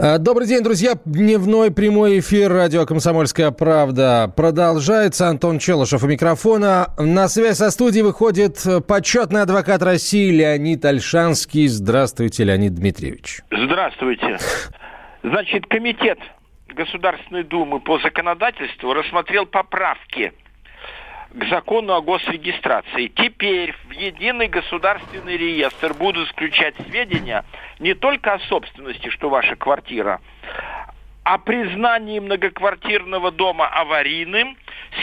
Добрый день, друзья. Дневной прямой эфир радио «Комсомольская правда» продолжается. Антон Челышев у микрофона. На связь со студией выходит почетный адвокат России Леонид Альшанский. Здравствуйте, Леонид Дмитриевич. Здравствуйте. Значит, комитет Государственной Думы по законодательству рассмотрел поправки к закону о госрегистрации. Теперь в единый государственный реестр будут включать сведения не только о собственности, что ваша квартира, о признании многоквартирного дома аварийным,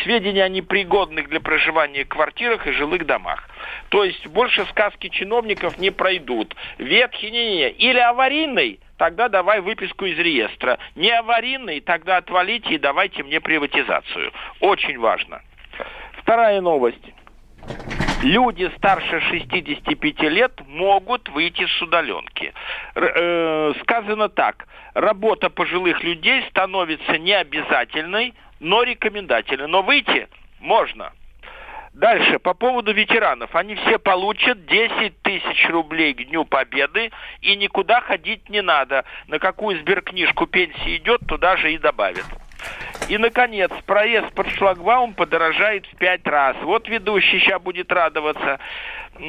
сведения о непригодных для проживания квартирах и жилых домах. То есть больше сказки чиновников не пройдут. Ветхий, не, не. Или аварийный, тогда давай выписку из реестра. Не аварийный, тогда отвалите и давайте мне приватизацию. Очень важно. Вторая новость. Люди старше 65 лет могут выйти с удаленки. Р- э, сказано так. Работа пожилых людей становится не обязательной, но рекомендательной. Но выйти можно. Дальше, по поводу ветеранов. Они все получат 10 тысяч рублей к Дню Победы, и никуда ходить не надо. На какую сберкнижку пенсии идет, туда же и добавят. И, наконец, проезд под шлагбаум подорожает в пять раз. Вот ведущий сейчас будет радоваться. С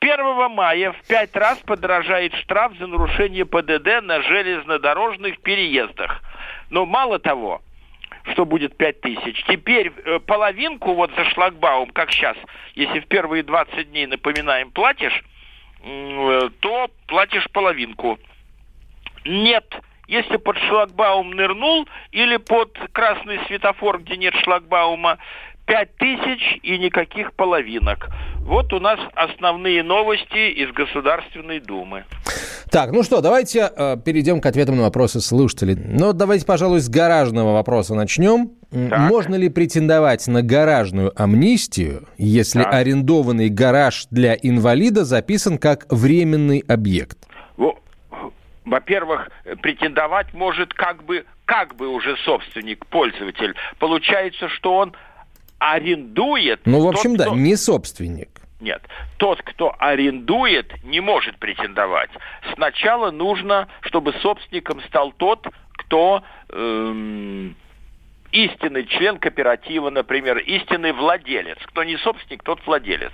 1 мая в пять раз подорожает штраф за нарушение ПДД на железнодорожных переездах. Но мало того, что будет 5 тысяч. Теперь э, половинку вот за шлагбаум, как сейчас, если в первые 20 дней, напоминаем, платишь, э, то платишь половинку. Нет, если под шлагбаум нырнул или под красный светофор, где нет шлагбаума, 5 тысяч и никаких половинок. Вот у нас основные новости из Государственной Думы. Так, ну что, давайте э, перейдем к ответам на вопросы слушателей. Ну, давайте, пожалуй, с гаражного вопроса начнем. Так. Можно ли претендовать на гаражную амнистию, если Так. арендованный гараж для инвалида записан как временный объект? Во- Во-первых, претендовать может как бы, как бы уже собственник, пользователь. Получается, что он арендует. Ну, в тот, общем, да, кто- не собственник. Нет, тот, кто арендует, не может претендовать. Сначала нужно, чтобы собственником стал тот, кто эм, истинный член кооператива, например, истинный владелец. Кто не собственник, тот владелец.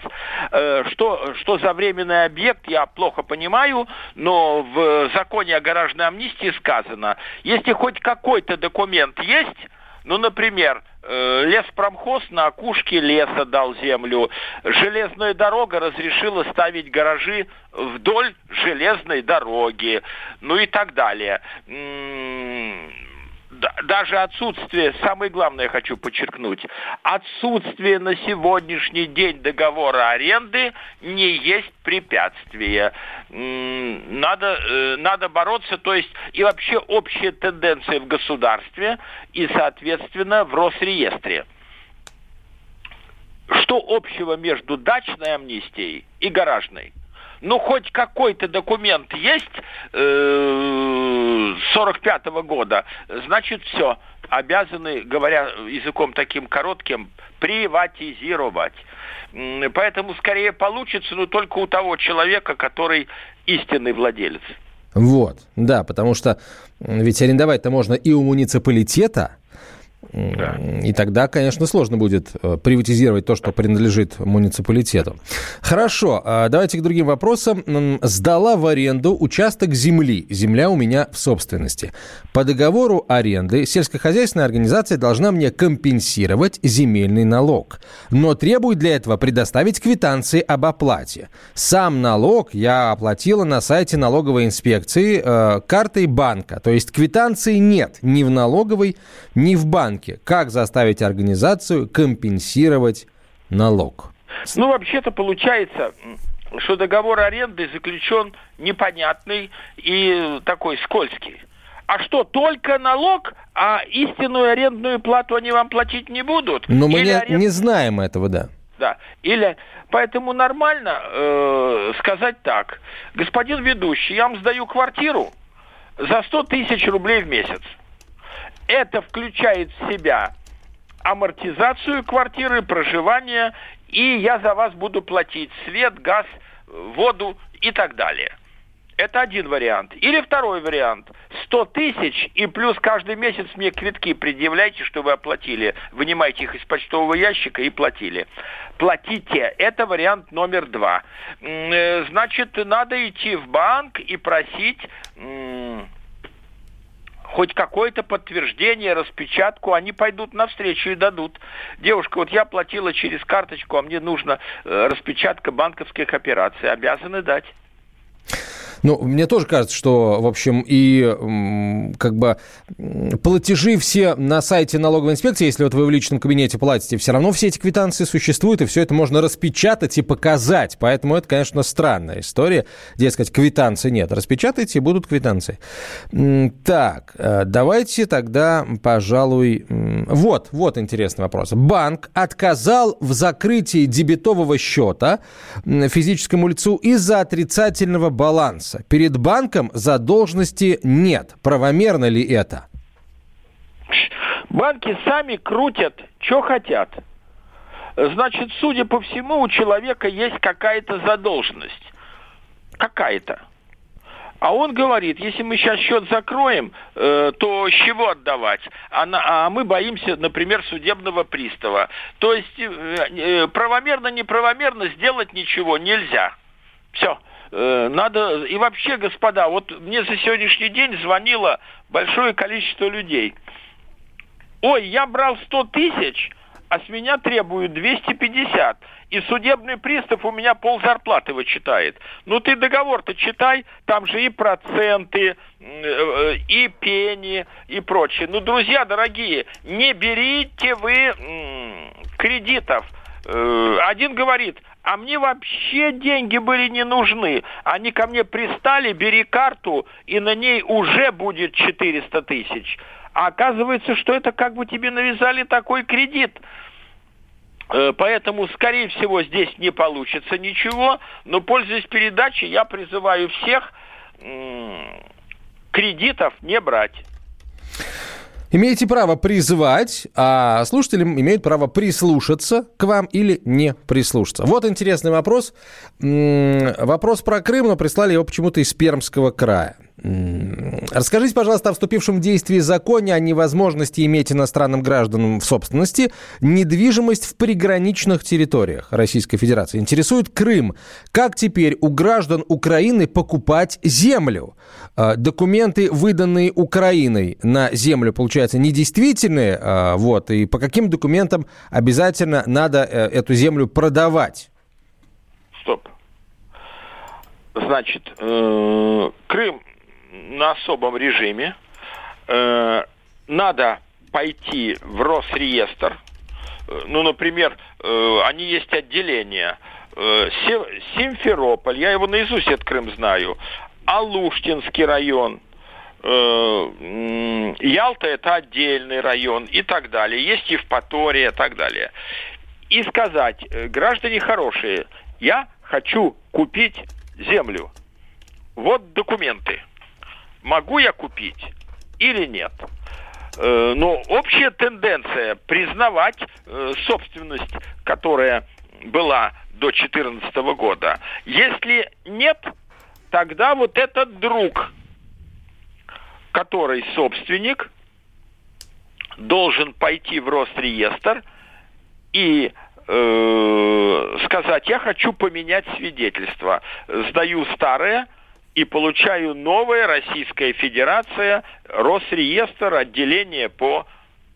Э, что, что за временный объект, я плохо понимаю, но в законе о гаражной амнистии сказано, если хоть какой-то документ есть, ну, например, э, леспромхоз на опушке леса дал землю, железная дорога разрешила ставить гаражи вдоль железной дороги, ну и так далее. Даже отсутствие, самое главное я хочу подчеркнуть, отсутствие на сегодняшний день договора аренды не есть препятствие. Надо, э, надо бороться, то есть и вообще общая тенденция в государстве и, соответственно, в Росреестре. Что общего между дачной амнистией и гаражной? Ну, хоть какой-то документ есть э, 45 года, значит, все. Обязаны, говоря языком таким коротким, приватизировать. Поэтому скорее получится, но только у того человека, который истинный владелец. Вот, да, потому что ведь арендовать-то можно и у муниципалитета, и тогда, конечно, сложно будет э, приватизировать то, что принадлежит муниципалитету. Хорошо, а давайте к другим вопросам. Сдала в аренду участок земли. Земля у меня в собственности. По договору аренды сельскохозяйственная организация должна мне компенсировать земельный налог, но требует для этого предоставить квитанции об оплате. Сам налог я оплатила на сайте налоговой инспекции э, картой банка, то есть квитанции нет ни в налоговой, ни в банке. Как заставить организацию компенсировать налог? Ну, вообще-то получается, что договор аренды заключен непонятный и такой скользкий. А что, только налог, а истинную арендную плату они вам платить не будут? Но мы не, аренд... не знаем этого, да. Да. Или поэтому нормально э, сказать так. Господин ведущий, я вам сдаю квартиру за 100 тысяч рублей в месяц. Это включает в себя амортизацию квартиры, проживание, и я за вас буду платить свет, газ, воду и так далее. Это один вариант. Или второй вариант. 100 тысяч и плюс каждый месяц мне квитки предъявляйте, что вы оплатили. Вынимайте их из почтового ящика и платили. Платите. Это вариант номер два. Э, значит, надо идти в банк и просить хоть какое-то подтверждение, распечатку, они пойдут навстречу и дадут. Девушка, вот я платила через карточку, а мне нужна э, распечатка банковских операций. Обязаны дать. Ну, мне тоже кажется, что, в общем, и как бы платежи все на сайте налоговой инспекции, если вот вы в личном кабинете платите, все равно все эти квитанции существуют, и все это можно распечатать и показать. Поэтому это, конечно, странная история. Дескать, квитанции нет. Распечатайте, и будут квитанции. Так, э, давайте тогда, пожалуй... Вот, вот интересный вопрос. Банк отказал в закрытии дебетового счета физическому лицу из-за отрицательного баланса баланса. Перед банком задолженности нет. Правомерно ли это? Банки сами крутят, что хотят. Значит, судя по всему, у человека есть какая-то задолженность. Какая-то. А он говорит, если мы сейчас счет закроем, э, то с чего отдавать? А, на, а мы боимся, например, судебного пристава. То есть э, э, правомерно, неправомерно сделать ничего нельзя. Все. Э, надо... И вообще, господа, вот мне за сегодняшний день звонило большое количество людей. Ой, я брал 100 тысяч, а с меня требуют 250. И судебный пристав у меня пол зарплаты вычитает. Ну ты договор-то читай, там же и проценты, э, и пени, и прочее. Ну, друзья дорогие, не берите вы кредитов. Э, один говорит, а мне вообще деньги были не нужны. Они ко мне пристали, бери карту, и на ней уже будет 400 тысяч. А оказывается, что это как бы тебе навязали такой кредит. Э, поэтому, скорее всего, здесь не получится ничего. Но, пользуясь передачей, я призываю всех кредитов не брать. Имеете право призывать, а слушатели имеют право прислушаться к вам или не прислушаться. Вот интересный вопрос. Вопрос про Крым, но прислали его почему-то из Пермского края. Расскажите, пожалуйста, о вступившем в действие законе о невозможности иметь иностранным гражданам в собственности недвижимость в приграничных территориях Российской Федерации. Интересует Крым. Как теперь у граждан Украины покупать землю? А, документы, выданные Украиной на землю, получается, недействительные. А, вот, и по каким документам обязательно надо э, эту землю продавать? Стоп. Значит, э, Крым на особом режиме. Э, надо пойти в Росреестр. Э, ну, например, э, они есть отделения. Симферополь, я его наизусть этот Крым знаю. Алуштинский район. Ялта это отдельный район и так далее. Есть Евпатория и так далее. И сказать, граждане хорошие, я хочу купить землю. Вот документы могу я купить или нет. Э, но общая тенденция признавать э, собственность, которая была до 2014 года. Если нет, тогда вот этот друг, который собственник, должен пойти в Росреестр и э, сказать, я хочу поменять свидетельство. Сдаю старое, и получаю новая Российская Федерация, Росреестр, отделение по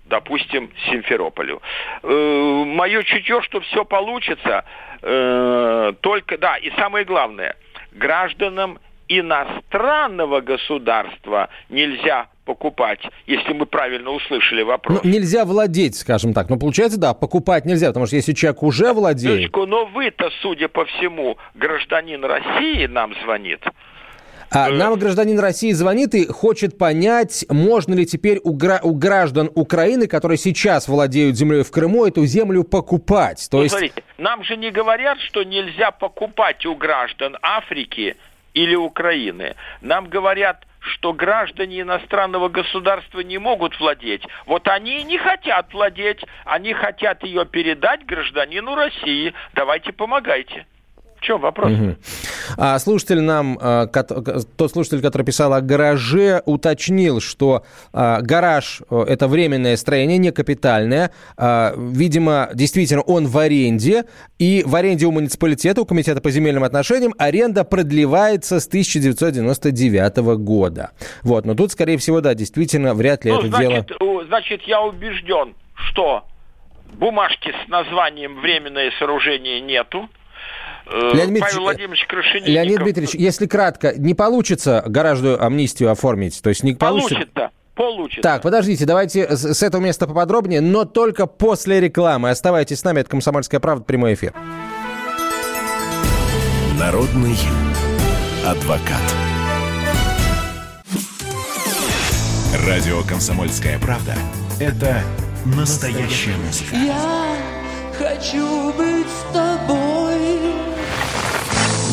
допустим, Симферополю. Э, мое чутье, что все получится, э, только, да, и самое главное, гражданам иностранного государства нельзя покупать, если мы правильно услышали вопрос. Ну, нельзя владеть, скажем так. Но получается, да, покупать нельзя, потому что если человек уже владеет... но вы-то, судя по всему, гражданин России нам звонит. А э, нам гражданин России звонит и хочет понять, можно ли теперь у, гра- у граждан Украины, которые сейчас владеют землей в Крыму, эту землю покупать. То ну, есть... смотрите, нам же не говорят, что нельзя покупать у граждан Африки или Украины. Нам говорят, что граждане иностранного государства не могут владеть. Вот они не хотят владеть, они хотят ее передать гражданину России. Давайте помогайте. В чем вопрос? Угу. А слушатель нам, а, тот слушатель, который писал о гараже, уточнил, что а, гараж – это временное строение, не капитальное. Видимо, действительно, он в аренде. И в аренде у муниципалитета, у Комитета по земельным отношениям, аренда продлевается с 1999 года. Вот, но тут, скорее всего, да, действительно, вряд ли ну, это значит, дело... Значит, я убежден, что бумажки с названием «временное сооружение» нету Э, Леонид Павел Владимирович Крашенинников. Леонид Дмитриевич, если кратко, не получится гаражную амнистию оформить? То есть не получится... Получится. Получится. Так, подождите, давайте с, с этого места поподробнее, но только после рекламы. Оставайтесь с нами, это «Комсомольская правда», прямой эфир. Народный адвокат. Радио «Комсомольская правда» — это настоящая музыка. Я хочу быть с тобой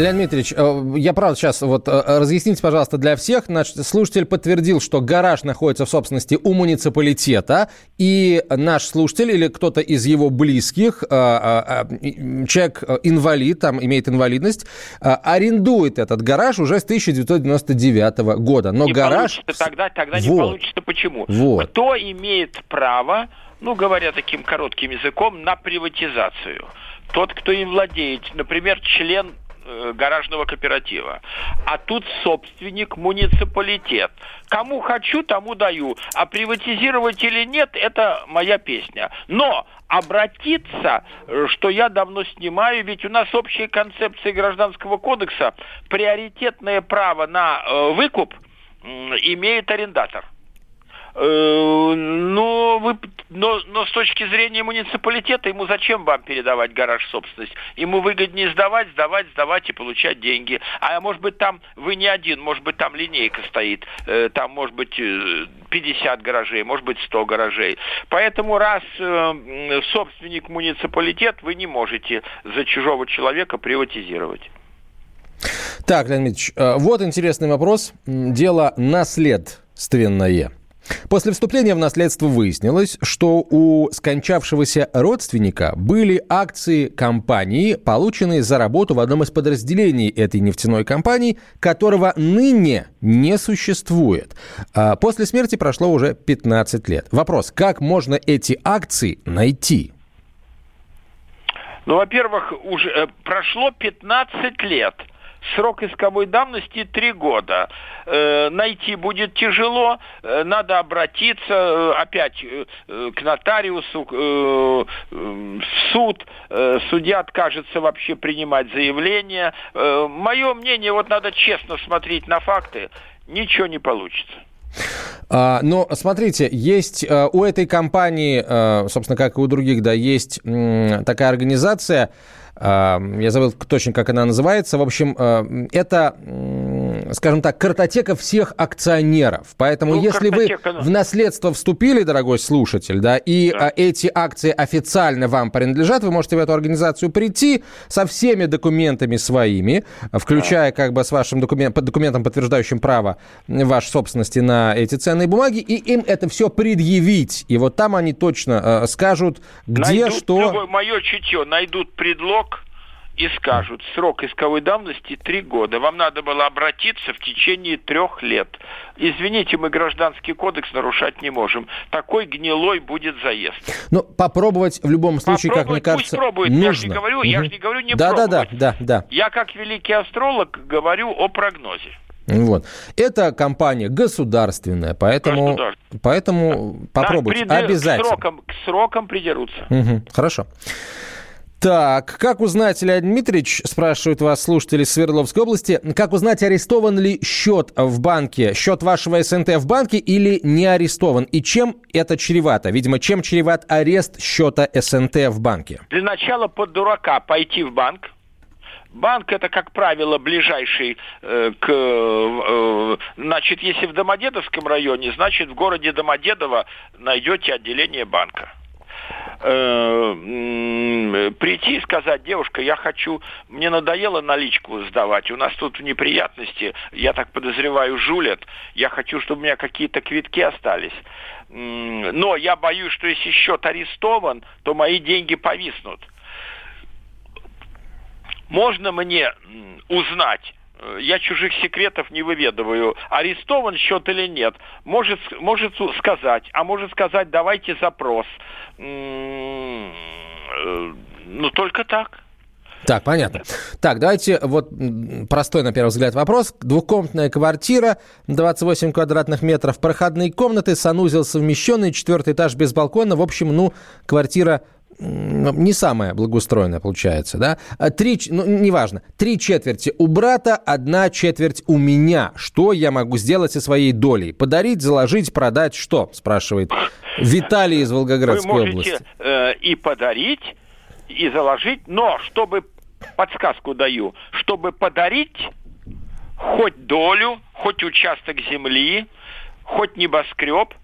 Леонид Дмитриевич, э, я правда сейчас вот э, разъясните, пожалуйста, для всех. Значит, слушатель подтвердил, что гараж находится в собственности у муниципалитета, и наш слушатель или кто-то из его близких, э, человек инвалид, там имеет инвалидность, арендует этот гараж уже с 1999 года. Но не гараж... Получится, тогда, тогда вот. не получится. Почему? Вот. Кто имеет право, ну, говоря таким коротким языком, на приватизацию? Тот, кто им владеет, например, член гаражного кооператива. А тут собственник муниципалитет. Кому хочу, тому даю. А приватизировать или нет, это моя песня. Но обратиться, э, что я давно снимаю, ведь у нас общая концепция Гражданского кодекса, приоритетное право на э, выкуп имеет арендатор. Э, но, вы, но, но с точки зрения муниципалитета, ему зачем вам передавать гараж собственность? Ему выгоднее сдавать, сдавать, сдавать и получать деньги. А может быть там вы не один, может быть там линейка стоит, э, там может быть 50 э, гаражей, может быть 100 гаражей. Поэтому раз собственник муниципалитет, вы не можете за чужого человека приватизировать. Так, Леонид Ильич, вот интересный вопрос. Дело наследственное. После вступления в наследство выяснилось, что у скончавшегося родственника были акции компании, полученные за работу в одном из подразделений этой нефтяной компании, которого ныне не существует. А после смерти прошло уже 15 лет. Вопрос, как можно эти акции найти? Ну, во-первых, уже э, прошло 15 лет – срок исковой давности три года. Э, найти будет тяжело, э, надо обратиться э, опять к нотариусу, в суд. Судья откажется вообще принимать заявление. Мое мнение, вот надо честно смотреть на факты, ничего не получится. А, но смотрите, есть у этой компании, собственно, как и у других, да, есть такая организация, я забыл точно, как она называется. В общем, э, это, скажем так, картотека всех акционеров. Поэтому, ну, если вы в наследство вступили, дорогой слушатель, да, и да. эти акции официально вам принадлежат, вы можете в эту организацию прийти со всеми документами своими, включая да. как бы с вашим документ, документом, подтверждающим право вашей собственности на эти ценные бумаги, и им это все предъявить. И вот там они точно э, скажут, где, найдут, что... Мое чутье, найдут предлог и скажут, срок исковой давности три года. Вам надо было обратиться в течение трех лет. Извините, мы гражданский кодекс нарушать не можем. Такой гнилой будет заезд. Ну, попробовать в любом случае, как мне Попробовать, пусть кажется, пробует. нужно. Я же не говорю, я Мгм. же не говорю не да, да, да, пробовать. да, да. Я как великий астролог говорю о прогнозе. Вот. Это компания государственная, поэтому, Государственная. поэтому попробуйте. Да, приды- Обязательно. К срокам, к срокам придерутся. Мгм, Хорошо. Так, как узнать, Леонид Дмитриевич, спрашивают вас слушатели Свердловской области, как узнать, арестован ли счет в банке, счет вашего СНТ в банке или не арестован? И чем это чревато? Видимо, чем чреват арест счета СНТ в банке? Для начала под дурака пойти в банк. Банк это, как правило, ближайший э, к... э, значит, если в Домодедовском районе, значит, в городе Домодедово найдете отделение банка. Э, прийти и сказать, девушка, я хочу, мне надоело наличку сдавать, у нас тут неприятности, я так подозреваю, жулят, я хочу, чтобы у меня какие-то квитки остались. Но я боюсь, что если счет арестован, то мои деньги повиснут. Можно мне узнать, я чужих секретов не выведываю, арестован счет или нет. Может, может сказать, а может сказать, давайте запрос. Э, Ну, только так. Так, понятно. Так, давайте вот простой, на первый взгляд, вопрос. Двухкомнатная квартира, 28 квадратных метров, проходные комнаты, санузел совмещенный, четвертый этаж без балкона. В общем, ну, квартира не самая благоустроенная получается, да? А Три, ну, неважно, три четверти у брата, одна четверть у меня. Что я могу сделать со своей долей? Подарить, заложить, продать, что? Спрашивает Виталий из Волгоградской Вы можете области. э, и подарить, и заложить, но чтобы, подсказку даю, чтобы подарить хоть долю, хоть участок земли, хоть небоскреб,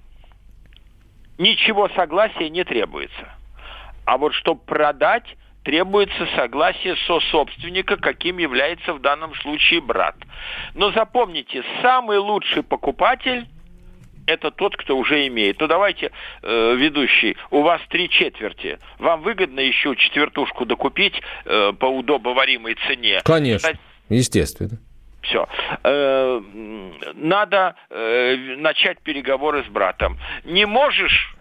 ничего согласия не требуется. А вот чтобы продать, требуется согласие сособственника, каким является в данном случае брат. Но запомните, самый лучший покупатель это тот, кто уже имеет. Ну давайте, э, ведущий, у вас три четверти. Вам выгодно еще четвертушку докупить э, по удобоваримой цене? Конечно, естественно. Все. надо э, начать переговоры с братом. Не можешь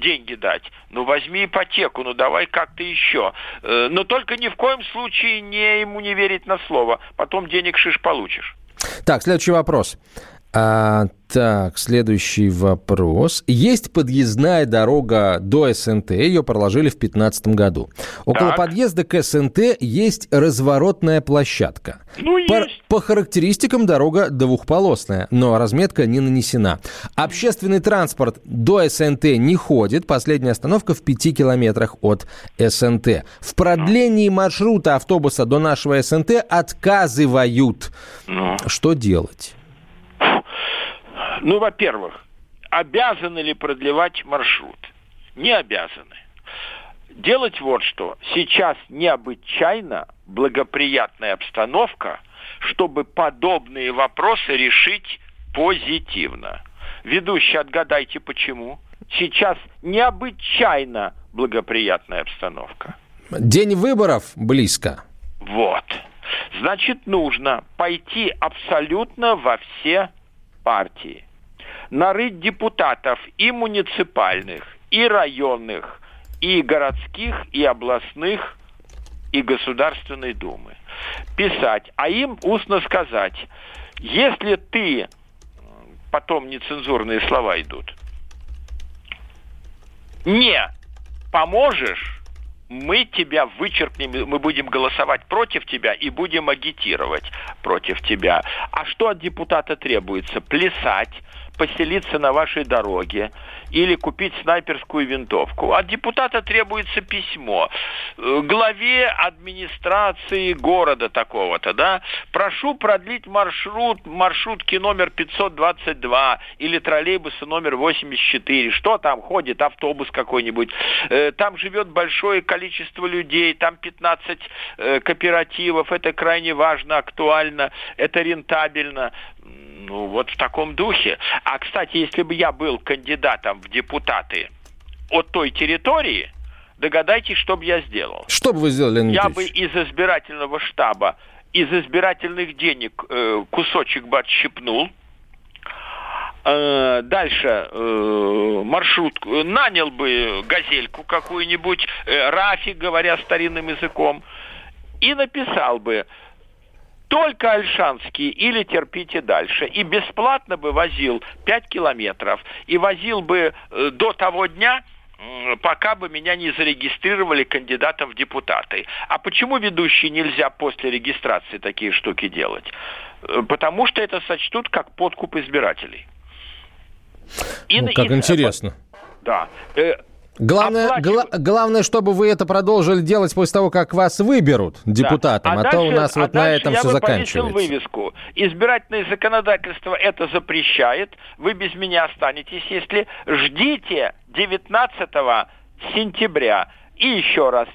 деньги дать, ну возьми ипотеку, ну давай как-то еще. Э, но только ни в коем случае не ему не верить на слово. Потом денег шиш получишь. Так, следующий вопрос. А, так, следующий вопрос. Есть подъездная дорога до СНТ, ее проложили в 2015 году. Около Так. подъезда к СНТ есть разворотная площадка. Ну, По, есть. по характеристикам дорога двухполосная, но разметка не нанесена. Общественный транспорт до СНТ не ходит, последняя остановка в 5 километрах от СНТ. В продлении маршрута автобуса до нашего СНТ отказывают. Ну. Что делать? Ну, во-первых, обязаны ли продлевать маршрут? Не обязаны. Делать вот что. Сейчас необычайно благоприятная обстановка, чтобы подобные вопросы решить позитивно. Ведущий, отгадайте почему. Сейчас необычайно благоприятная обстановка. День выборов близко. Вот. Значит, нужно пойти абсолютно во все партии. Нарыть депутатов и муниципальных, и районных, и городских, и областных, и Государственной Думы. Писать, а им устно сказать, если ты, потом нецензурные слова идут, не поможешь, мы тебя вычеркнем, мы будем голосовать против тебя и будем агитировать против тебя. А что от депутата требуется? Плясать, поселиться на вашей дороге или купить снайперскую винтовку. От депутата требуется письмо э, главе администрации города такого-то, да, прошу продлить маршрут, маршрутки номер 522 или троллейбуса номер 84. Что там ходит? Автобус какой-нибудь. Э, Там живет большое количество людей, там 15 э, кооперативов. Это крайне важно, актуально, это рентабельно. Ну, вот в таком духе. А, кстати, если бы я был кандидатом в депутаты от той территории, Догадайтесь, что бы я сделал. Что бы вы сделали, Леонид Я бы из избирательного штаба, из избирательных денег э, кусочек бы отщипнул. Э, Дальше э, маршрутку, э, нанял бы газельку какую-нибудь, э, Рафи, говоря старинным языком, и написал бы только Альшанский или терпите дальше. И бесплатно бы возил 5 километров. И возил бы э, до того дня, пока бы меня не зарегистрировали кандидатом в депутаты. А почему ведущий нельзя после регистрации такие штуки делать? Э, Потому что это сочтут как подкуп избирателей. И Ну, как и- интересно. Да. Главное, гла- главное, чтобы вы это продолжили делать после того, как вас выберут депутатом, Да. а, то у дальше- нас а вот на дальше этом я все бы повесил заканчивается. вывеску. Избирательное законодательство это запрещает. Вы без меня останетесь, если ждите 19 сентября. И еще раз,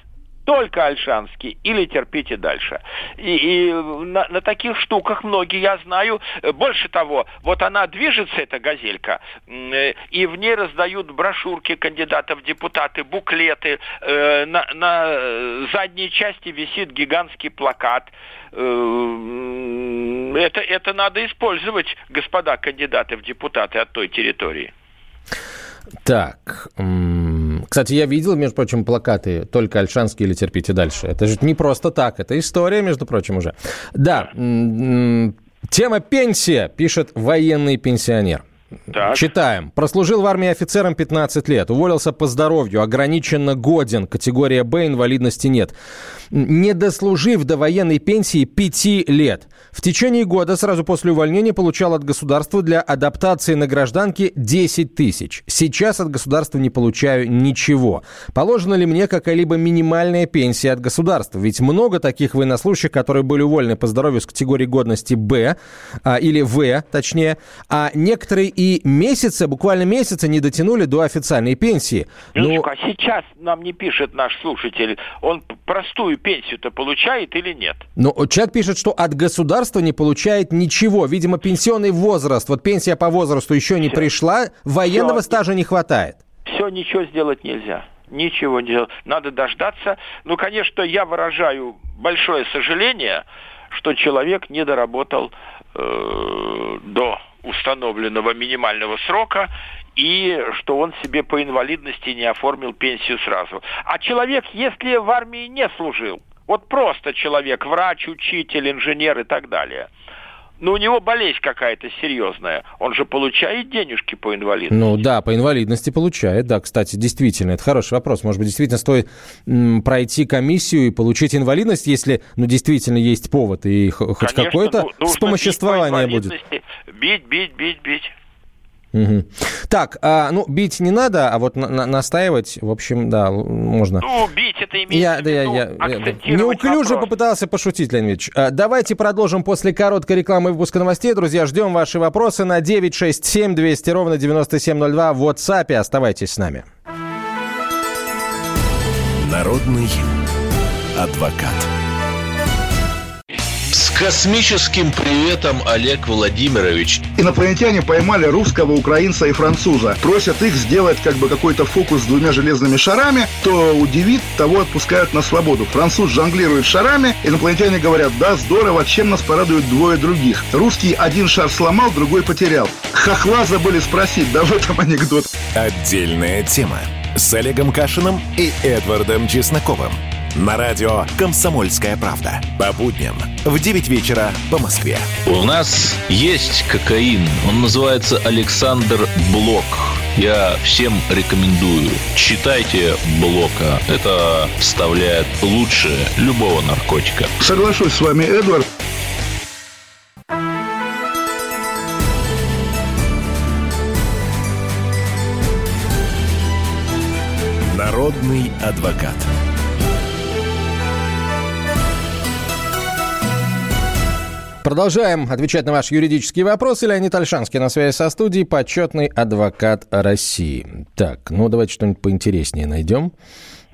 только Альшанский или терпите дальше. И, и на, на таких штуках многие, я знаю. Больше того, вот она движется, эта газелька, э, и в ней раздают брошюрки кандидатов в депутаты, буклеты. Э, На, на э, задней части висит гигантский плакат. Это, это надо использовать, господа кандидаты в депутаты от той территории. Так, кстати, я видел, между прочим, плакаты «Только Альшанский или терпите дальше». Это же не просто так, это история, между прочим, уже. Да, тема пенсия, пишет военный пенсионер. Так. Читаем. Прослужил в армии офицером 15 лет. Уволился по здоровью. Ограниченно годен. Категория Б. Инвалидности нет. Не дослужив до военной пенсии 5 лет. В течение года, сразу после увольнения, получал от государства для адаптации на гражданке 10 тысяч. Сейчас от государства не получаю ничего. Положена ли мне какая-либо минимальная пенсия от государства? Ведь много таких военнослужащих, которые были уволены по здоровью с категории годности Б, а, или В, точнее, а некоторые и месяца, буквально месяца не дотянули до официальной пенсии. Ну, Минуточку, а сейчас нам не пишет наш слушатель, он простую пенсию-то получает или нет? но человек пишет, что от государства не получает ничего. Видимо, пенсионный возраст, вот пенсия по возрасту еще не Всё. пришла, военного Всё. стажа не хватает. Все, ничего сделать нельзя. Ничего не делать. Надо дождаться. Ну, конечно, я выражаю большое сожаление, что человек не доработал э, до установленного минимального срока и что он себе по инвалидности не оформил пенсию сразу. А человек, если в армии не служил, вот просто человек, врач, учитель, инженер и так далее, но у него болезнь какая-то серьезная, он же получает денежки по инвалидности. Ну да, по инвалидности получает, да, кстати, действительно, это хороший вопрос. Может быть, действительно стоит м, пройти комиссию и получить инвалидность, если, ну, действительно есть повод и хоть какое-то ну, вспомоществование будет. Бить, бить, бить, бить. Мгм. Так, а, ну, бить не надо, а вот на- на- настаивать, в общем, да, можно. Ну, бить это имеется Я, в да, я, виду я- я- да. акцентировать неуклюже вопрос. попытался пошутить, Леонид Ильич. А, Давайте продолжим после короткой рекламы выпуска новостей. Друзья, ждем ваши вопросы на 967 200 ровно 9702 в WhatsApp. Оставайтесь с нами. Народный адвокат. Космическим приветом, Олег Владимирович. Инопланетяне поймали русского, украинца и француза. Просят их сделать как бы какой-то фокус с двумя железными шарами. Кто удивит, того отпускают на свободу. Француз жонглирует шарами. Инопланетяне говорят, да, здорово, чем нас порадуют двое других. Русский один шар сломал, другой потерял. Хохла забыли спросить, да в этом анекдот. Отдельная тема с Олегом Кашиным и Эдвардом Чесноковым. На радио «Комсомольская правда». По будням в 9 вечера по Москве. У нас есть кокаин. Он называется Александр Блок. Я всем рекомендую. Читайте Блока. Это вставляет лучше любого наркотика. Соглашусь с вами, Эдвард. Народный адвокат. Продолжаем отвечать на ваши юридические вопросы. Леонид Альшанский на связи со студией, почетный адвокат России. Так, ну давайте что-нибудь поинтереснее найдем.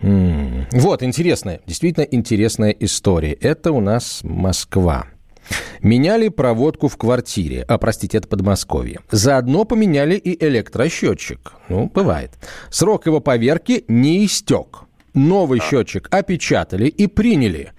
Вот, интересная, действительно интересная история. Это у нас Москва. Меняли проводку в квартире, а, простите, это Подмосковье. Заодно поменяли и электросчетчик. Ну, бывает. Срок его поверки не истек. новый счетчик опечатали и приняли.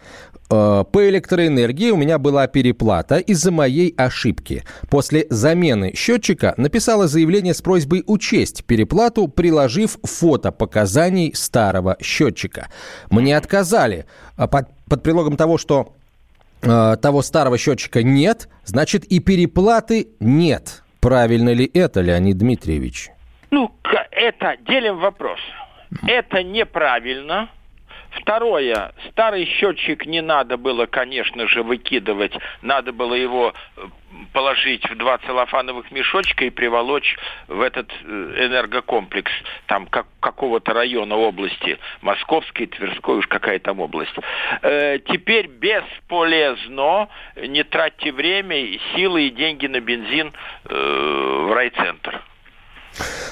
Э, По электроэнергии у меня была переплата из-за моей ошибки. После замены счетчика написала заявление с просьбой учесть переплату, приложив фото показаний старого счетчика. Мне отказали а под, под предлогом того, что э, того старого счетчика нет, значит и переплаты нет. Правильно ли это, Леонид Дмитриевич? Ну, это делим вопрос. Это неправильно. Второе, старый счетчик не надо было, конечно же, выкидывать. Надо было его э, положить в два целлофановых мешочка и приволочь в этот э, энергокомплекс там как, какого-то района области, Московской, Тверской, уж какая там область. Э, теперь бесполезно, не тратьте время, силы и деньги на бензин э, в райцентр.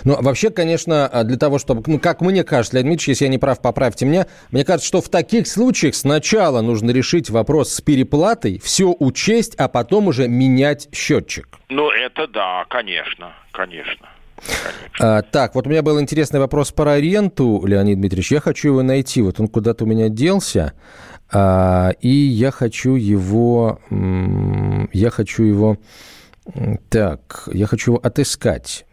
Ну, вообще, конечно, а для того, чтобы, ну, как мне кажется, Леонид Дмитриевич, если я не прав, поправьте меня, мне кажется, что в таких случаях сначала нужно решить вопрос с переплатой, все учесть, а потом уже менять счетчик. Ну, это да, конечно, конечно. А, так, вот у меня был интересный вопрос про ренту, Леонид Дмитриевич. Я хочу его найти. Вот он куда-то у меня делся. А, и я хочу его... Я хочу его... Так, я хочу его отыскать.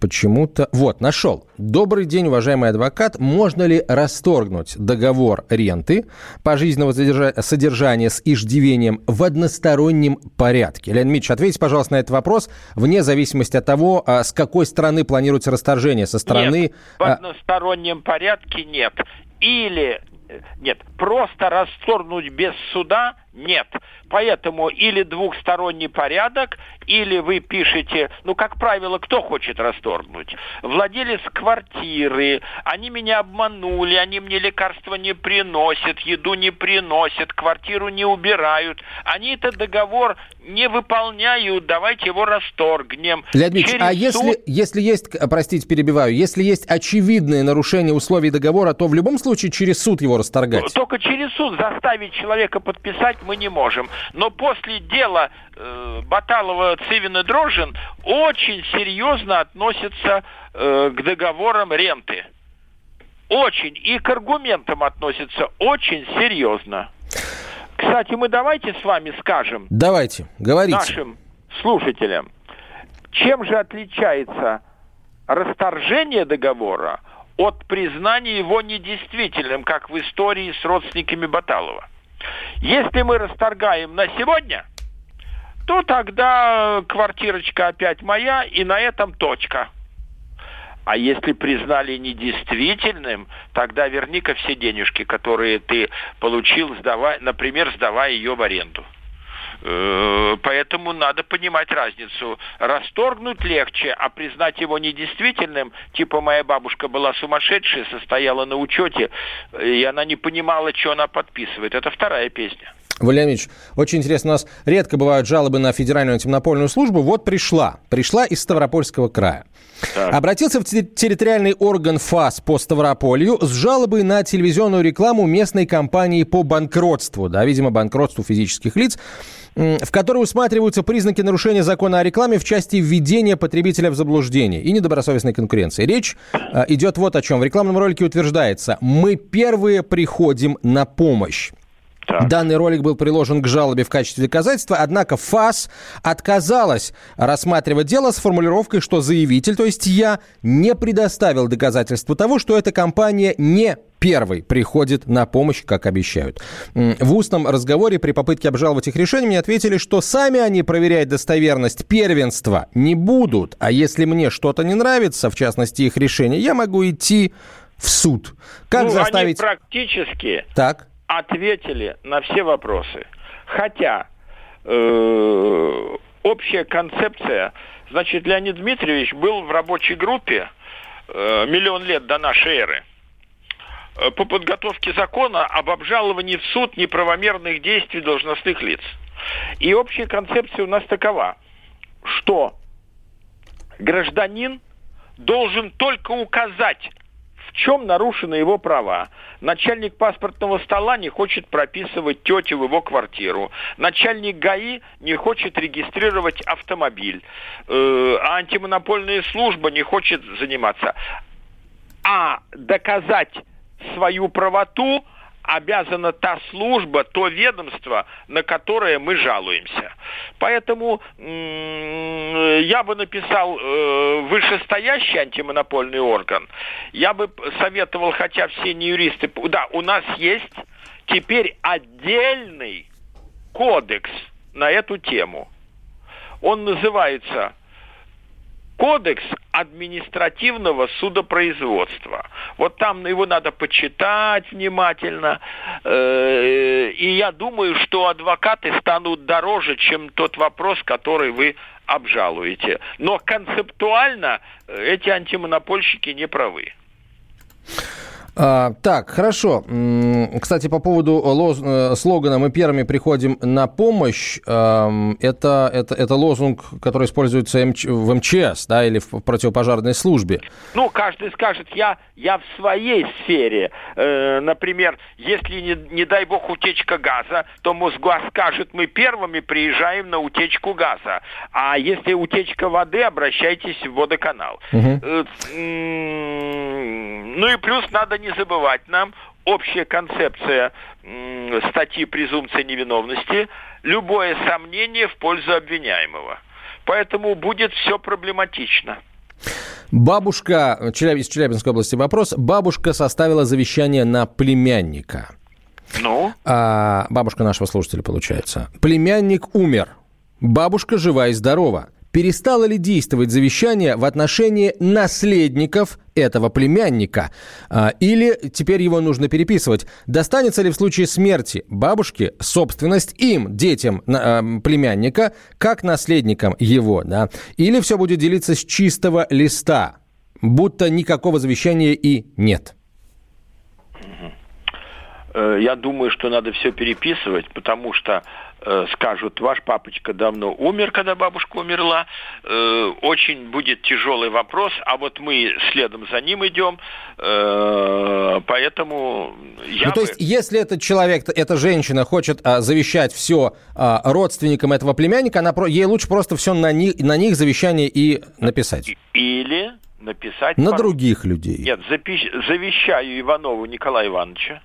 Почему-то... Вот, нашел. Добрый день, уважаемый адвокат. Можно ли расторгнуть договор ренты пожизненного задержа- содержания с иждивением в одностороннем порядке? Леонид Дмитриевич, ответьте, пожалуйста, на этот вопрос вне зависимости от того, а, с какой стороны планируется расторжение. Со стороны... Нет, в а, одностороннем порядке нет. Или э, нет, просто расторгнуть без суда нет. Поэтому или двухсторонний порядок, или вы пишете, ну, как правило, кто хочет расторгнуть? Владелец квартиры, они меня обманули, они мне лекарства не приносят, еду не приносят, квартиру не убирают. Они этот договор не выполняют, давайте его расторгнем. Леонид Ильич, Через а если, суд- если есть, простите, перебиваю, если есть очевидное нарушение условий договора, то в любом случае через суд его расторгать? Только через суд заставить человека подписать мы не можем. Но после дела э, Баталова, Цивина, Дрожжин очень серьезно относятся э, к договорам ренты. Очень. И к аргументам относятся очень серьезно. Кстати, мы давайте с вами скажем Давайте, говорите. нашим слушателям, чем же отличается расторжение договора от признания его недействительным, как в истории с родственниками Баталова. Если мы расторгаем на сегодня, то тогда квартирочка опять моя, и на этом точка. А если признали недействительным, тогда верни-ка все денежки, которые ты получил, сдавая, например, сдавая ее в аренду. Э, Поэтому надо понимать разницу. Расторгнуть легче, а признать его недействительным, типа моя бабушка была сумасшедшая, состояла на учете, и она не понимала, что она подписывает. Это вторая песня. Валерий Ильич, очень интересно, у нас редко бывают жалобы на Федеральную антимонопольную службу. Вот пришла, пришла из Ставропольского края. Обратился в те- территориальный орган ФАС по Ставрополью с жалобой на телевизионную рекламу местной компании по банкротству, да, видимо, банкротству физических лиц, в которой усматриваются признаки нарушения закона о рекламе в части введения потребителя в заблуждение и недобросовестной конкуренции. Речь э, идет вот о чем. В рекламном ролике утверждается, мы первые приходим на помощь. Данный ролик был приложен к жалобе в качестве доказательства, однако ФАС отказалась рассматривать дело с формулировкой, что заявитель, то есть я, не предоставил доказательства того, что эта компания не первый приходит на помощь, как обещают. В устном разговоре при попытке обжаловать их решение мне ответили, что сами они проверять достоверность первенства не будут, а если мне что-то не нравится, в частности их решение, я могу идти в суд. Как ну, заставить... они практически Так. Ответили на все вопросы. Хотя э, общая концепция, значит, Леонид Дмитриевич был в рабочей группе э, миллион лет до нашей эры э, по подготовке закона об обжаловании в суд неправомерных действий должностных лиц. И общая концепция у нас такова, что гражданин должен только указать, чем нарушены его права. Начальник паспортного стола не хочет прописывать тетю в его квартиру. Начальник ГАИ не хочет регистрировать автомобиль. Э, а антимонопольная служба не хочет заниматься. А доказать свою правоту обязана та служба, то ведомство, на которое мы жалуемся. Поэтому я бы написал э, вышестоящий антимонопольный орган. Я бы советовал, хотя все не юристы, да, у нас есть теперь отдельный кодекс на эту тему. Он называется Кодекс административного судопроизводства. Вот там его надо почитать внимательно. Э, И я думаю, что адвокаты станут дороже, чем тот вопрос, который вы обжалуете. Но концептуально э, эти антимонопольщики не правы. А, так, хорошо. Кстати, по поводу лоз- э, слогана «Мы первыми приходим на помощь», эм, это, это, это лозунг, который используется МЧ- в МЧС, да, или в противопожарной службе. Ну, каждый скажет, я, я в своей сфере. Э, например, если, не, не дай бог, утечка газа, то Мосгаз скажет, мы первыми приезжаем на утечку газа. А если утечка воды, обращайтесь в водоканал. Э, м, ну и плюс надо не забывать нам, общая концепция статьи презумпции невиновности, любое сомнение в пользу обвиняемого. Поэтому будет все проблематично. Бабушка, из Челябинской области вопрос, бабушка составила завещание на племянника. Ну? А, бабушка нашего слушателя, получается. Племянник умер. Бабушка жива и здорова. Перестало ли действовать завещание в отношении наследников этого племянника? А, или теперь его нужно переписывать? Достанется ли в случае смерти бабушки собственность им, детям а, племянника, как наследникам его? Да? Или все будет делиться с чистого листа, будто никакого завещания и нет? Э, Я думаю, что надо все переписывать, потому что скажут, ваш папочка давно умер, когда бабушка умерла, Э, очень будет тяжелый вопрос, а вот мы следом за ним идем, Э, поэтому я ну, то бы- есть, если этот человек, эта женщина хочет а, завещать все а, родственникам этого племянника, она, ей лучше просто все на, них, на них завещание и написать. или написать... На по- других людей. Нет, запи- завещаю Иванову Николая Ивановича,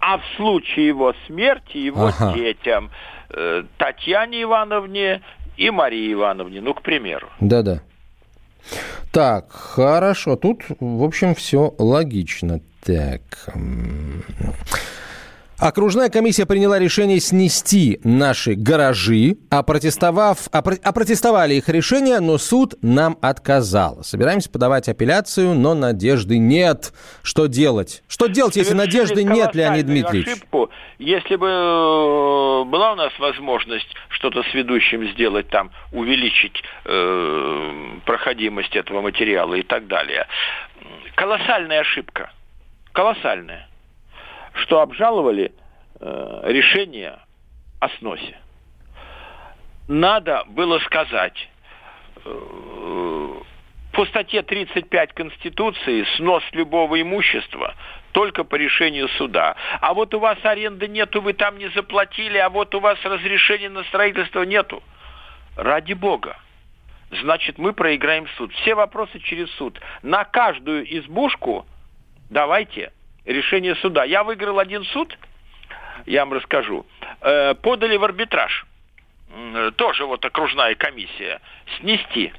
а в случае его смерти его Ага. детям э, Татьяне Ивановне и Марии Ивановне, ну, к примеру. Да-да. Так, хорошо. Тут, в общем, все логично. Так. Окружная комиссия приняла решение снести наши гаражи, а, протестовав, а, про- а протестовали их решение, но суд нам отказал. Собираемся подавать апелляцию, но надежды нет. Что делать? Что делать, если надежды нет, Леонид Дмитриевич? ошибку. Если бы э, была у нас возможность что-то с ведущим сделать, там, увеличить э, проходимость этого материала и так далее. Колоссальная ошибка. Колоссальная. Что обжаловали э, решение о сносе. Надо было сказать, э, по статье 35 Конституции снос любого имущества только по решению суда. А вот у вас аренды нету, вы там не заплатили, а вот у вас разрешения на строительство нету. Ради бога. Значит, мы проиграем суд. Все вопросы через суд. На каждую избушку давайте решение суда. Я выиграл один суд, я вам расскажу. Э, подали в арбитраж. М, Тоже вот окружная комиссия. Снести.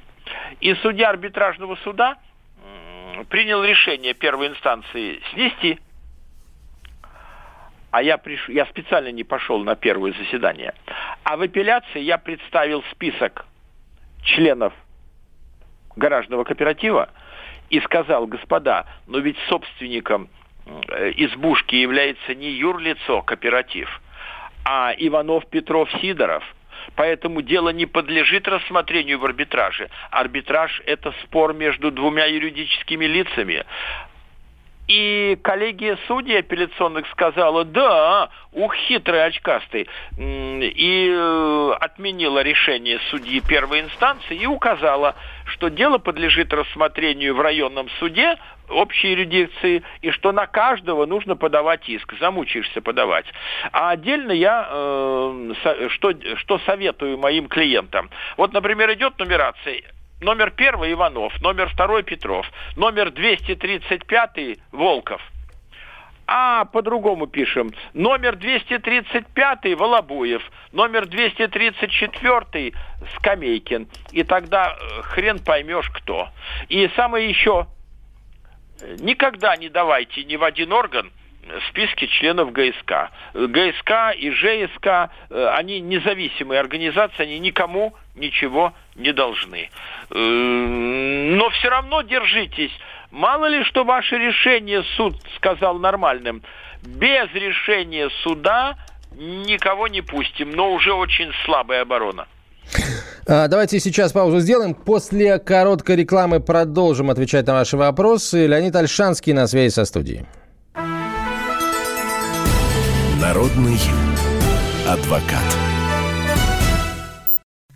И судья арбитражного суда принял решение первой инстанции снести. А я, приш... я специально не пошел на первое заседание. А в апелляции я представил список членов гаражного кооператива и сказал, господа, но ведь собственником э, избушки является не юрлицо кооператив, а Иванов, Петров, Сидоров. Поэтому дело не подлежит рассмотрению в арбитраже. Арбитраж – это спор между двумя юридическими лицами. И коллегия судей апелляционных сказала, да, ух, хитрый очкастый, и э, отменила решение судьи первой инстанции и указала, что дело подлежит рассмотрению в районном суде общей юрисдикции, и что на каждого нужно подавать иск, замучаешься подавать. А отдельно я э, со- что, что советую моим клиентам. Вот, например, идет нумерация, Номер первый Иванов, номер второй Петров, номер 235 Волков. А, по-другому пишем. Номер 235 Волобуев, номер 234 Скамейкин. И тогда э, хрен поймешь кто. И самое еще, никогда не давайте ни в один орган списки членов ГСК. ГСК и ЖСК, э, они независимые организации, они никому ничего не должны. Э, Но все равно держитесь. Мало ли, что ваше решение суд сказал нормальным. Без решения суда никого не пустим, но уже очень слабая оборона. А, Давайте сейчас паузу сделаем. После короткой рекламы продолжим отвечать на ваши вопросы. Леонид Альшанский на связи со студией. Народный адвокат.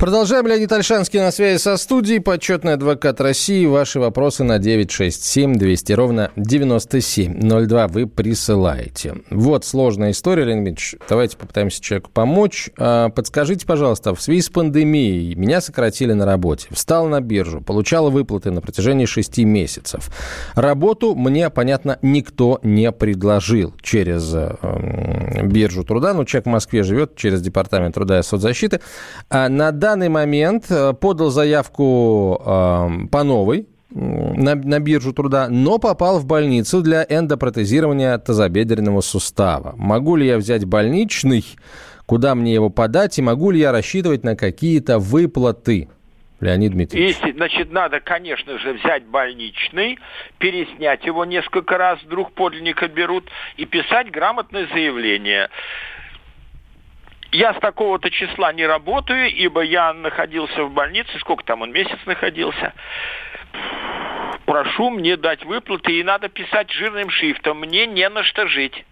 Продолжаем. Леонид Альшанский на связи со студией. Почетный адвокат России. Ваши вопросы на 967 200 ровно 9702 вы присылаете. Вот сложная история, Леонид Ильич. Давайте попытаемся человеку помочь. А, Подскажите, пожалуйста, в связи с пандемией меня сократили на работе. Встал на биржу, получал выплаты на протяжении 6 месяцев. Работу мне, понятно, никто не предложил через э, биржу труда. Ну, человек в Москве живет через Департамент труда и соцзащиты. А на данный момент э, подал заявку э, по новой на, на биржу труда, но попал в больницу для эндопротезирования тазобедренного сустава. Могу ли я взять больничный, куда мне его подать, и могу ли я рассчитывать на какие-то выплаты? Леонид Дмитриевич. Если, значит, надо, конечно же, взять больничный, переснять его несколько раз, вдруг подлинника берут, и писать грамотное заявление. Я с такого-то числа не работаю, ибо я находился в больнице, сколько там он, месяц находился. Прошу мне дать выплаты, и надо писать жирным шрифтом. Мне не на что жить.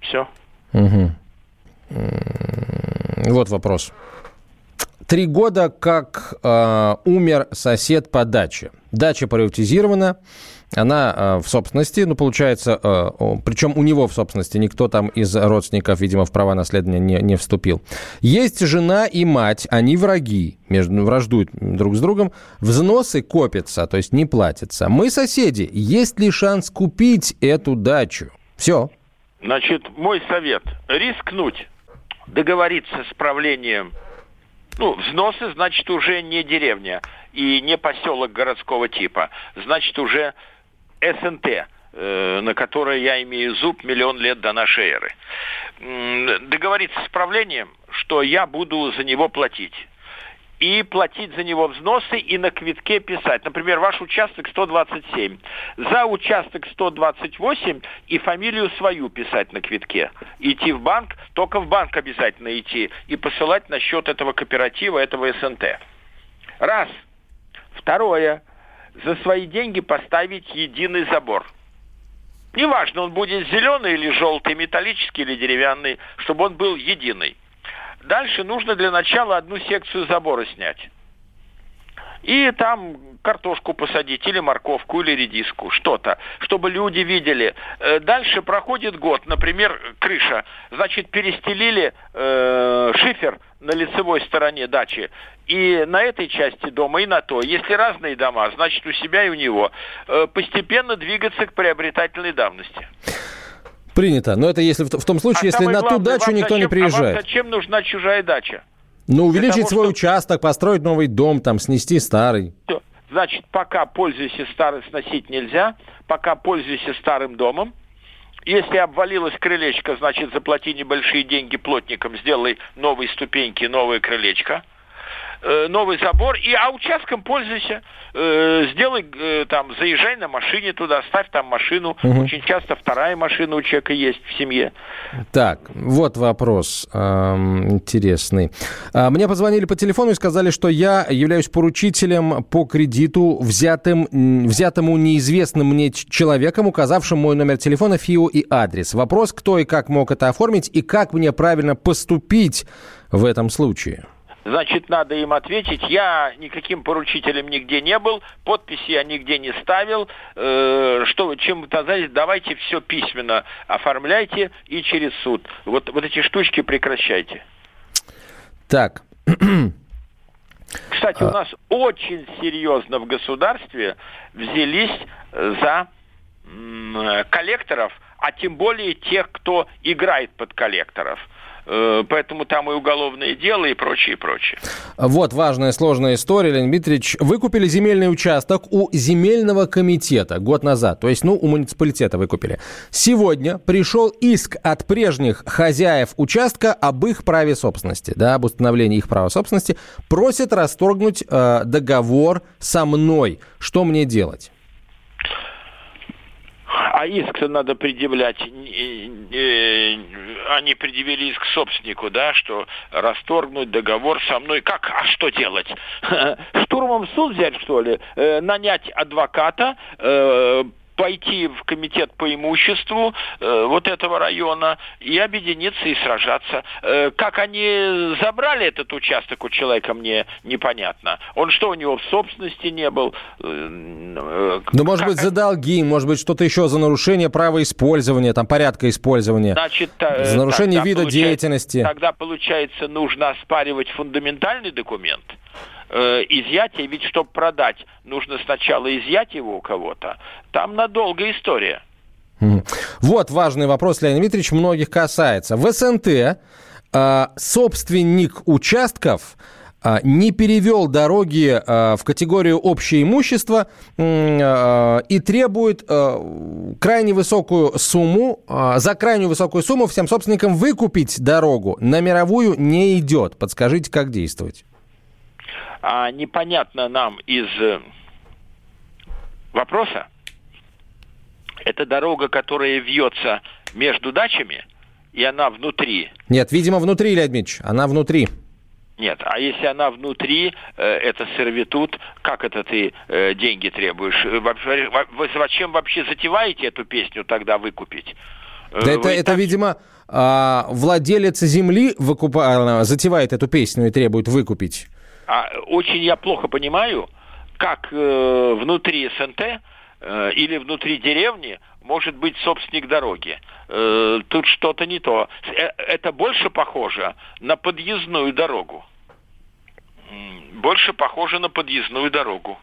Все. М, Вот вопрос. Три года как э, умер сосед по даче. Дача приватизирована, она э, в собственности, ну, получается, э, причем у него в собственности, никто там из родственников, видимо, в права наследования не, не вступил. Есть жена и мать, они враги, между, ну, враждуют друг с другом, взносы копятся, то есть не платятся. Мы соседи, есть ли шанс купить эту дачу? Все. Значит, мой совет – рискнуть, договориться с правлением. Ну, взносы, значит, уже не деревня и не поселок городского типа. Значит, уже СНТ, э, на которое я имею зуб миллион лет до нашей эры. Договориться с правлением, что я буду за него платить. И платить за него взносы и на квитке писать. Например, ваш участок 127. За участок 128 и фамилию свою писать на квитке. Идти в банк, только в банк обязательно идти и посылать на счет этого кооператива, этого СНТ. Раз. Второе. За свои деньги поставить единый забор. Неважно, он будет зеленый или желтый, металлический или деревянный, чтобы он был единый. Дальше нужно для начала одну секцию забора снять. И там картошку посадить, или морковку, или редиску, что-то, чтобы люди видели. Э, Дальше проходит год, например, крыша. Значит, перестелили э, шифер на лицевой стороне дачи. И на этой части дома, и на той. Если разные дома, значит, у себя и у него. Э, Постепенно двигаться к приобретательной давности. Принято. Но это если в, в том случае, А если на ту главное, дачу вам никто не зачем- а вам приезжает. зачем нужна чужая дача? Ну, увеличить того, свой чтобы- участок, построить новый дом, там, снести старый. Значит, пока пользуйся старым, сносить нельзя, пока пользуйся старым домом, Если обвалилось крылечко, значит, заплати небольшие деньги плотникам, сделай новые ступеньки, новое крылечко э, новый забор, и а участком пользуйся, э, сделай э, там, заезжай на машине туда, ставь там машину. Мгм. Очень часто вторая машина у человека есть в семье. Так, вот вопрос эм, интересный. А, Мне позвонили по телефону и сказали, что я являюсь поручителем по кредиту, взятым, взятому неизвестным мне человеком, указавшим мой номер телефона, ФИО и адрес. Вопрос, кто и как мог это оформить, и как мне правильно поступить в этом случае? Значит, надо им ответить. Я никаким поручителем нигде не был, подписи я нигде не ставил. Э, что чем сказали, давайте все письменно оформляйте и через суд. Вот, вот эти штучки прекращайте. Так, Кстати, у нас очень серьезно в государстве взялись за коллекторов, а тем более тех, кто играет под коллекторов. Э, Поэтому там и уголовное дело, и прочее, и прочее. Вот важная сложная история, Леонид Дмитриевич. Вы купили земельный участок у земельного комитета год назад. То есть, ну, у муниципалитета вы купили. Сегодня пришел иск от прежних хозяев участка об их праве собственности, да, об установлении их права собственности. Просят расторгнуть э, договор со мной. Что мне делать? А иск-то надо предъявлять. э, э, Они предъявили иск собственнику, да, что расторгнуть договор со мной. Как? А что делать? Штурмом суд взять, что ли? Э, Нанять адвоката, э, пойти в комитет по имуществу э, вот этого района и объединиться и сражаться. Э, как они забрали этот участок у человека, мне непонятно. Он что, у него в собственности не был? Э, э, Ну, может быть, за долги, может быть, что-то еще за нарушение права использования, там, порядка использования. Значит, та- За нарушение вида деятельности. Тогда, получается, нужно оспаривать фундаментальный документ, э, изъятие, ведь чтобы продать, нужно сначала изъять его у кого-то. Там надолго история. Вот важный вопрос, Леонид Дмитриевич, многих касается. В СНТ э, собственник участков э, не перевел дороги э, в категорию общее имущество э, и требует крайне высокую сумму, за крайне высокую сумму всем собственникам выкупить дорогу. На мировую не идет. Подскажите, как действовать? А непонятно нам из э, вопроса, это дорога, которая вьется между дачами, и она внутри. Нет, видимо, внутри, Леонид Дмитриевич, она внутри. Нет, а если она внутри, э, это сервитут, как это ты э, деньги требуешь? Э, Вы зачем вообще затеваете эту песню тогда выкупить? Э, Да это, вы это так- видимо, а, владелец земли выкупа- а, затевает эту песню и требует выкупить. А, очень я плохо понимаю, как э, внутри СНТ э, или внутри деревни может быть собственник дороги. Э, тут что-то не то. Э, Это больше похоже на подъездную дорогу. Больше похоже на подъездную дорогу.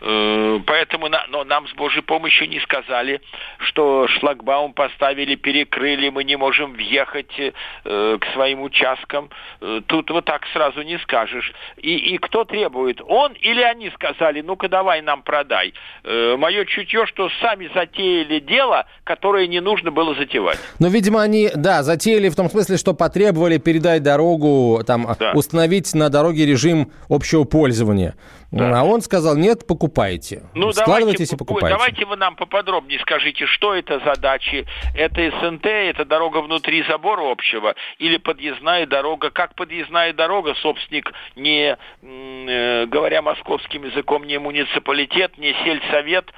Э, Поэтому на- но нам с Божьей помощью не сказали, что шлагбаум поставили, перекрыли, мы не можем въехать э, к своим участкам. Э, Тут вот так сразу не скажешь. И, и кто требует? Он или они сказали, ну-ка давай нам продай. Э, Мое чутье, что сами затеяли дело, которое не нужно было затевать. Но, видимо, они, да, затеяли в том смысле, что потребовали передать дорогу, там, Да. установить на дороге режим общего пользования. А он сказал, нет, покупайте. Ну, Складывайтесь давайте, и покупайте. давайте вы нам поподробнее скажите, что это за дачи? Это СНТ, это дорога внутри забора общего или подъездная дорога? Как подъездная дорога, собственник не, э, говоря московским языком, не муниципалитет, не сельсовет,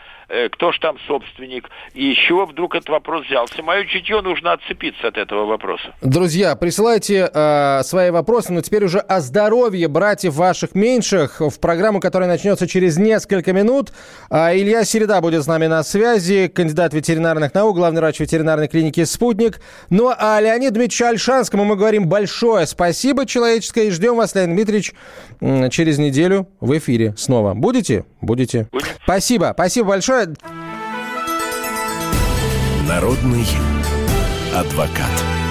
кто ж там собственник? И чего вдруг этот вопрос взялся? Мое чутье нужно отцепиться от этого вопроса. Друзья, присылайте э, свои вопросы, но теперь уже о здоровье братьев ваших меньших в программу, которая начнется через несколько минут. А, Илья Середа будет с нами на связи, кандидат ветеринарных наук, главный врач ветеринарной клиники «Спутник». Ну а Леониду Дмитриевичу Альшанскому мы говорим большое спасибо человеческое и ждем вас, Леонид Дмитриевич, через неделю в эфире снова. Будете? Будете. Будем. Спасибо, спасибо большое. Народный адвокат.